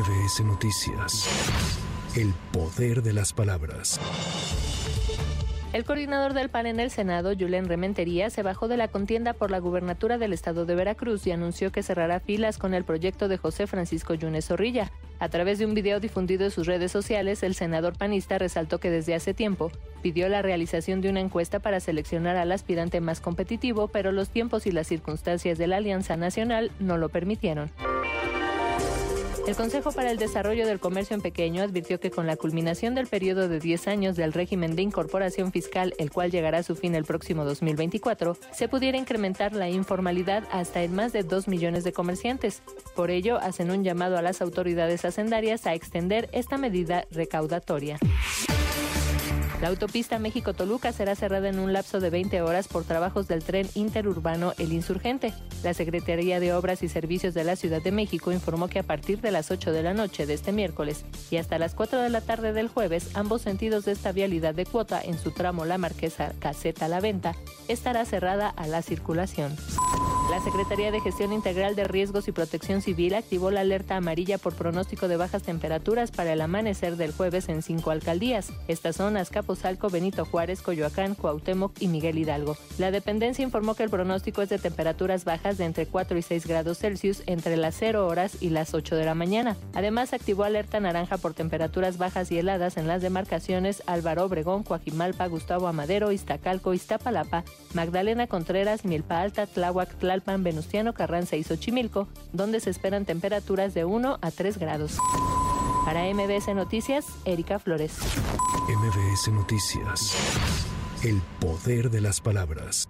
MBS Noticias. El poder de las palabras. El coordinador del PAN en el Senado, Julen Rementería, se bajó de la contienda por la gubernatura del estado de Veracruz y anunció que cerrará filas con el proyecto de José Francisco Yunes Zorrilla. A través de un video difundido en sus redes sociales, el senador panista resaltó que desde hace tiempo pidió la realización de una encuesta para seleccionar al aspirante más competitivo, pero los tiempos y las circunstancias de la Alianza Nacional no lo permitieron. El Consejo para el Desarrollo del Comercio en Pequeño advirtió que con la culminación del periodo de 10 años del régimen de incorporación fiscal, el cual llegará a su fin el próximo 2024, se pudiera incrementar la informalidad hasta en más de 2 millones de comerciantes. Por ello, hacen un llamado a las autoridades hacendarias a extender esta medida recaudatoria. La autopista México-Toluca será cerrada en un lapso de 20 horas por trabajos del tren interurbano El Insurgente. La Secretaría de Obras y Servicios de la Ciudad de México informó que a partir de las 8 de la noche de este miércoles y hasta las 4 de la tarde del jueves, ambos sentidos de esta vialidad de cuota en su tramo La Marquesa Caseta La Venta estará cerrada a la circulación. La Secretaría de Gestión Integral de Riesgos y Protección Civil activó la alerta amarilla por pronóstico de bajas temperaturas para el amanecer del jueves en cinco alcaldías. Estas son Azcapotzalco, Benito Juárez, Coyoacán, Cuauhtémoc y Miguel Hidalgo. La dependencia informó que el pronóstico es de temperaturas bajas de entre 4 y 6 grados Celsius entre las 0 horas y las 8 de la mañana. Además, activó alerta naranja por temperaturas bajas y heladas en las demarcaciones Álvaro Obregón, Coajimalpa, Gustavo Amadero, Iztacalco, Iztapalapa, Magdalena Contreras, Milpa Alta, Tláhuac, Tlalpan, Venustiano Carranza y Xochimilco, donde se esperan temperaturas de 1 a 3 grados. Para MBS Noticias, Erika Flores. MBS Noticias. El poder de las palabras.